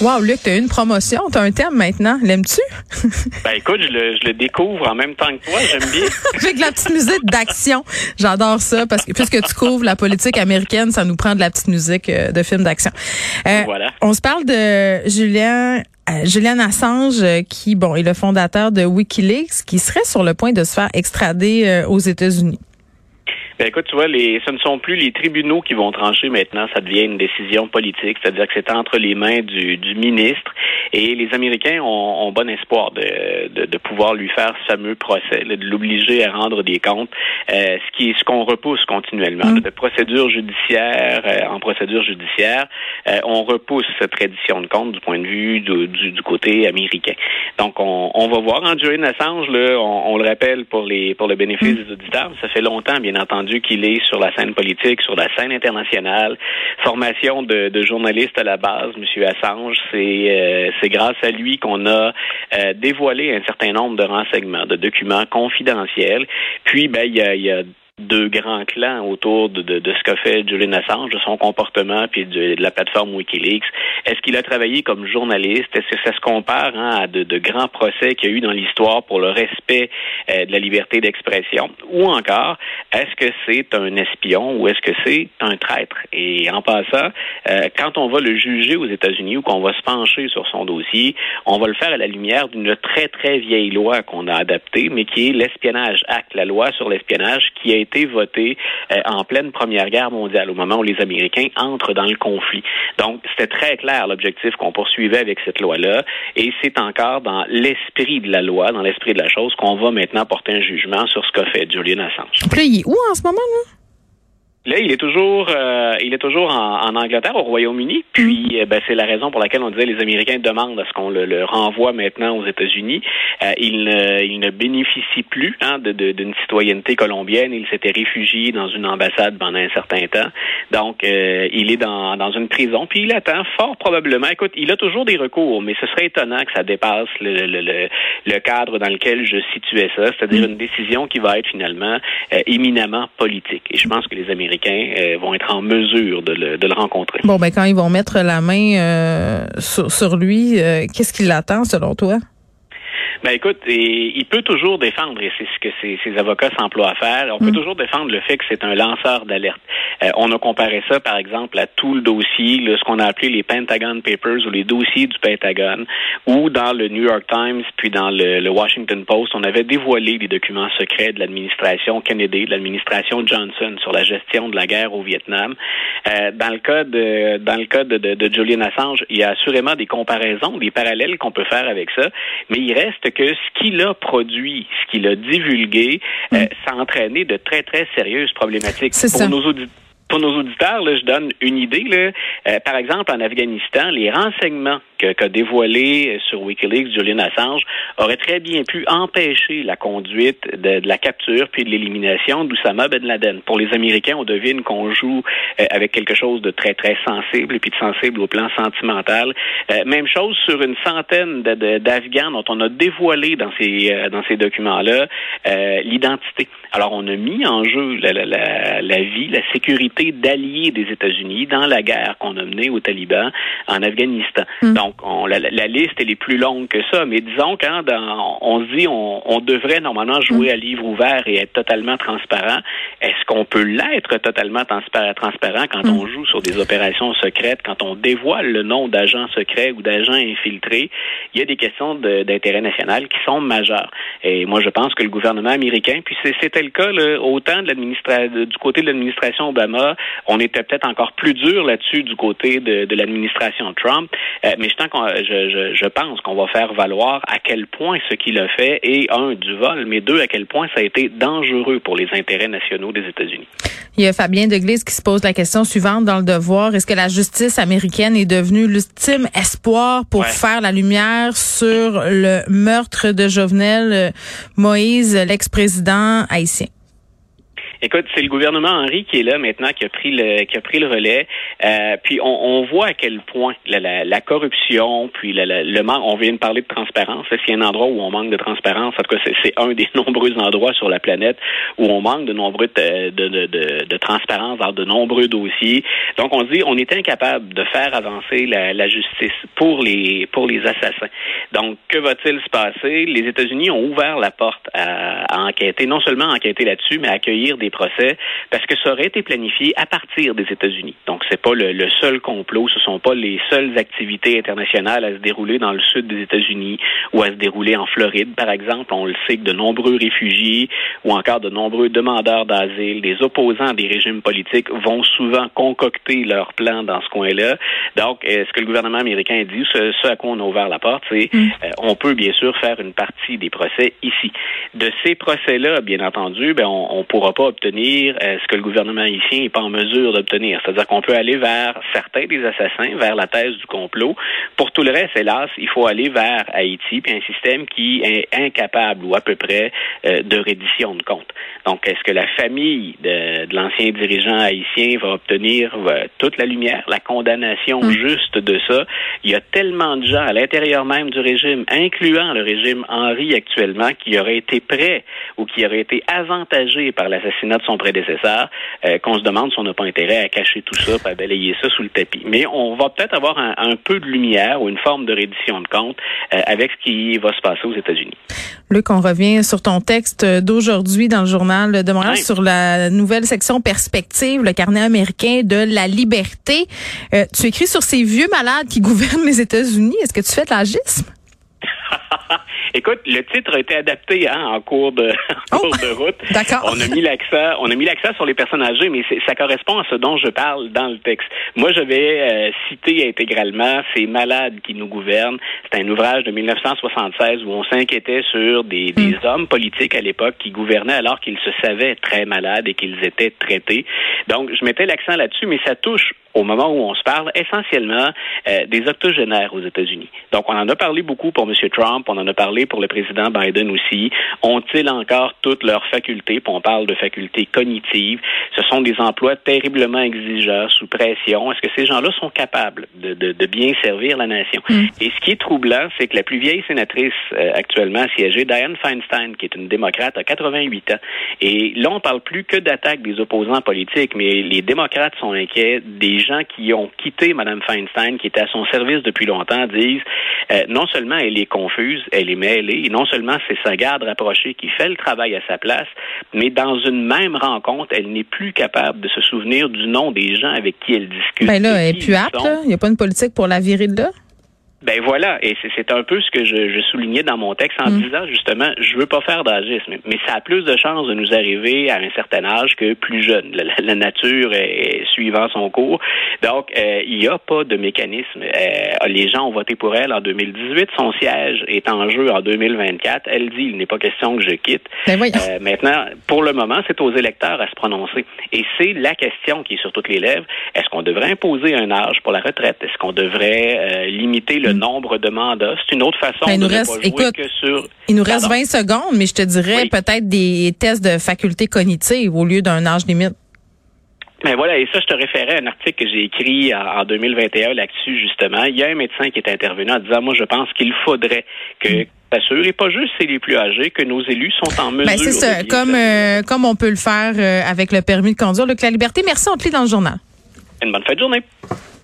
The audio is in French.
Wow, Luc, t'as une promotion, t'as un thème maintenant. L'aimes-tu? ben écoute, je le, je le, découvre en même temps que toi, j'aime bien. Avec la petite musique d'action. J'adore ça parce que puisque tu couvres la politique américaine, ça nous prend de la petite musique euh, de film d'action. Euh, voilà. On se parle de Julien euh, Julian Assange, euh, qui bon est le fondateur de WikiLeaks, qui serait sur le point de se faire extrader aux États-Unis. Ben écoute, tu vois, les, ce ne sont plus les tribunaux qui vont trancher maintenant, ça devient une décision politique, c'est-à-dire que c'est entre les mains du, du, ministre et les Américains ont, ont bon espoir de, de, de, pouvoir lui faire ce fameux procès, de l'obliger à rendre des comptes, euh, ce qui ce qu'on repousse continuellement, mm. de procédure judiciaire euh, en procédure judiciaire, euh, on repousse cette reddition de comptes du point de vue du, du, côté américain. Donc on, on va voir en Julian Assange, là, on, on, le rappelle pour les pour le bénéfice mm. des auditeurs, ça fait longtemps bien entendu qu'il est sur la scène politique, sur la scène internationale. Formation de, de journaliste à la base, M. Assange, c'est euh, c'est grâce à lui qu'on a euh, dévoilé un certain nombre de renseignements, de documents confidentiels. Puis, ben, il y a, y a deux grands clans autour de, de, de ce qu'a fait Julian Assange, de son comportement, puis de, de la plateforme Wikileaks. Est-ce qu'il a travaillé comme journaliste? Est-ce que ça se compare hein, à de, de, grands procès qu'il y a eu dans l'histoire pour le respect euh, de la liberté d'expression? Ou encore, est-ce que c'est un espion ou est-ce que c'est un traître? Et en passant, euh, quand on va le juger aux États-Unis ou qu'on va se pencher sur son dossier, on va le faire à la lumière d'une très, très vieille loi qu'on a adaptée, mais qui est l'espionnage acte, la loi sur l'espionnage qui a été voté euh, en pleine Première Guerre mondiale, au moment où les Américains entrent dans le conflit. Donc, c'était très clair l'objectif qu'on poursuivait avec cette loi-là, et c'est encore dans l'esprit de la loi, dans l'esprit de la chose, qu'on va maintenant porter un jugement sur ce qu'a fait Julian Assange. Puis, où en ce moment, là? Là, il est toujours, euh, il est toujours en, en Angleterre, au Royaume-Uni. Puis, euh, ben, c'est la raison pour laquelle on disait les Américains demandent à ce qu'on le, le, renvoie maintenant aux États-Unis. Euh, il, ne, il ne bénéficie plus hein, d'une de, d'une citoyenneté colombienne. Il s'était réfugié dans une ambassade pendant un certain temps. Donc, euh, il est dans, dans une prison. Puis, il attend fort probablement. Écoute, il a toujours des recours, mais ce serait étonnant que ça dépasse le, le, le, le cadre dans lequel je situais ça, c'est-à-dire une décision qui va être finalement éminemment politique. Et je pense que les Américains euh, vont être en mesure de le, de le, rencontrer. Bon, ben quand ils vont mettre la main euh, sur, sur, lui, euh, qu'est-ce qui l'attend selon toi? Ben écoute, il peut toujours défendre, et c'est ce que ses, avocats s'emploient à faire, on peut mm. toujours défendre le fait que c'est un lanceur d'alerte. Euh, on a comparé ça, par exemple, à tout le dossier, ce qu'on a appelé les Pentagon Papers ou les dossiers du Pentagone, ou dans le New York Times, puis dans le, Washington Post, on avait dévoilé les documents secrets de l'administration Kennedy, de l'administration Johnson sur la gestion de la guerre au Vietnam. Euh, dans le cas de dans le cas de, de, de Julian Assange, il y a assurément des comparaisons, des parallèles qu'on peut faire avec ça, mais il reste que ce qu'il a produit, ce qu'il a divulgué, euh, mm. ça a entraîné de très, très sérieuses problématiques pour nos auditeurs pour nos auditeurs, là, je donne une idée. Là. Euh, par exemple, en Afghanistan, les renseignements qu'a dévoilé sur Wikileaks Julian Assange auraient très bien pu empêcher la conduite de, la capture puis de l'élimination d'Oussama Ben Laden. Pour les Américains, on devine qu'on joue euh, avec quelque chose de très, très sensible et puis de sensible au plan sentimental. Euh, même chose sur une centaine d'Afghans dont on a dévoilé dans ces, dans ces documents-là l'identité. Alors, on a mis en jeu la, la, la vie, la sécurité d'alliés des États-Unis dans la guerre qu'on a menée aux talibans en Afghanistan. Hmm. Donc, on, la, la, liste elle est plus longue que ça, mais disons quand on dit on, on devrait normalement jouer à livre ouvert et être totalement transparent. Est-ce qu'on peut l'être totalement transparent quand on joue sur des opérations secrètes, quand on dévoile le nom d'agents secrets ou d'agents infiltrés? Il y a des questions d'intérêt national qui sont majeures. Et moi, je pense que le gouvernement américain, puis c'était le cas là, autant de du côté de l'administration Obama on était peut-être encore plus dur là-dessus du côté de, l'administration Trump. Euh, mais je, je, pense qu'on va faire valoir à quel point ce qu'il a fait est, un, du vol, mais deux, à quel point ça a été dangereux pour les intérêts nationaux des États-Unis. Il y a Fabien Deglise qui se pose la question suivante dans le devoir. Est-ce que la justice américaine est devenue l'ultime espoir pour faire la lumière sur le meurtre de Jovenel Moïse, l'ex-président haïtien? Écoute, c'est le gouvernement Henry qui est là maintenant, qui a pris le, qui a pris le relais. Euh, puis on, voit à quel point la, corruption, puis le manque, on vient de parler de transparence. S'il y a un endroit où on manque de transparence, en tout cas, c'est un des nombreux endroits sur la planète où on manque de nombreux de, de, de, de transparence dans de nombreux dossiers. Donc on dit, on est incapable de faire avancer la, justice pour les pour les assassins. Donc que va-t-il se passer? Les États-Unis ont ouvert la porte à enquêter, non seulement enquêter là-dessus, mais accueillir des procès parce que ça aurait été planifié à partir des États-Unis. Donc, c'est pas le, le, seul complot, ce sont pas les seules activités internationales à se dérouler dans le sud des États-Unis ou à se dérouler en Floride, par exemple. On le sait que de nombreux réfugiés ou encore de nombreux demandeurs d'asile, des opposants des régimes politiques vont souvent concocter leurs plans dans ce coin-là. Donc, euh, ce que le gouvernement américain dit, ce, ce à quoi on a ouvert la porte, c'est mm. euh, on peut bien sûr faire une partie des procès ici. De ces procès-là, bien entendu, ben on, on pourra pas obtenir euh, ce que le gouvernement haïtien n'est pas en mesure d'obtenir. C'est-à-dire qu'on peut aller vers certains des assassins, vers la thèse du complot. Pour tout le reste, hélas, il faut aller vers Haïti, puis un système qui est incapable ou à peu près euh, de reddition de comptes. Donc, est-ce que la famille de, de l'ancien dirigeant haïtien va obtenir euh, toute la lumière, la condamnation mm. juste de ça? Il y a tellement de gens à l'intérieur même du régime, incluant le régime Henri actuellement, qui auraient été prêts ou qui auraient été avantagés par l'assassinat de son prédécesseur, euh, qu'on se demande si on n'a pas intérêt à cacher tout ça, à balayer ça sous le tapis. Mais on va peut-être avoir un, un, peu de lumière ou une forme de reddition de compte euh, avec ce qui va se passer aux États-Unis. Luc, on revient sur ton texte d'aujourd'hui dans le journal de Montréal sur la nouvelle section perspective, le carnet américain de la liberté. Euh, tu écris sur ces vieux malades qui gouvernent les États-Unis. Est-ce que tu fais de l'agisme? Écoute, le titre a été adapté hein, en cours de en oh, cours de route. D'accord. On a mis l'accent, on a mis l'accent sur les personnes âgées, mais ça correspond à ce dont je parle dans le texte. Moi, je vais euh, citer intégralement ces malades qui nous gouvernent. C'est un ouvrage de 1976 où on s'inquiétait sur des, des mm. hommes politiques à l'époque qui gouvernaient alors qu'ils se savaient très malades et qu'ils étaient traités. Donc, je mettais l'accent là-dessus, mais ça touche au moment où on se parle, essentiellement euh, des octogénaires aux États-Unis. Donc, on en a parlé beaucoup pour M. Trump, on en a parlé pour le président Biden aussi. Ont-ils encore toutes leurs facultés? Puis on parle de facultés cognitives. Ce sont des emplois terriblement exigeants, sous pression. Est-ce que ces gens-là sont capables de, de, de, bien servir la nation? Mm. Et ce qui est troublant, c'est que la plus vieille sénatrice euh, actuellement siégée, Diane Feinstein, qui est une démocrate, a 88 ans. Et là, on parle plus que d'attaque des opposants politiques, mais les démocrates sont inquiets des gens qui ont quitté Mme Feinstein, qui était à son service depuis longtemps, disent euh, non seulement elle est confuse, elle est mêlée, et non seulement c'est sa garde rapprochée qui fait le travail à sa place, mais dans une même rencontre, elle n'est plus capable de se souvenir du nom des gens avec qui elle discute. Ben là, elle est plus apte, il n'y a pas une politique pour la virer de là? Ben voilà, et c'est un peu ce que je, je, soulignais dans mon texte en mm. disant justement, je veux pas faire d'agisme, mais ça a plus de chances de nous arriver à un certain âge que plus jeune. La, la nature est, suivant son cours. Donc, euh, il n'y a pas de mécanisme. Euh, les gens ont voté pour elle en 2018. Son siège est en jeu en 2024. Elle dit, il n'est pas question que je quitte. Ben euh, maintenant, pour le moment, c'est aux électeurs à se prononcer. Et c'est la question qui est sur toutes les lèvres. Est-ce qu'on devrait imposer un âge pour la retraite? Est-ce qu'on devrait euh, limiter le nombre de mandats. C'est une autre façon ben, de reste, pas écoute, que sur. Il nous reste Pardon? 20 secondes, mais je te dirais oui. peut-être des tests de faculté cognitive au lieu d'un âge limite. Mais voilà, et ça, je te référais à un article que j'ai écrit en, en 2021 là-dessus, justement. Il y a un médecin qui est intervenu en disant, moi, je pense qu'il faudrait que mm et pas juste c'est les plus âgés que nos élus sont en mesure. Ben c'est ça, comme euh, comme on peut le faire euh, avec le permis de conduire. Luc La Liberté, merci, on te lit dans le journal. Une bonne fin de journée.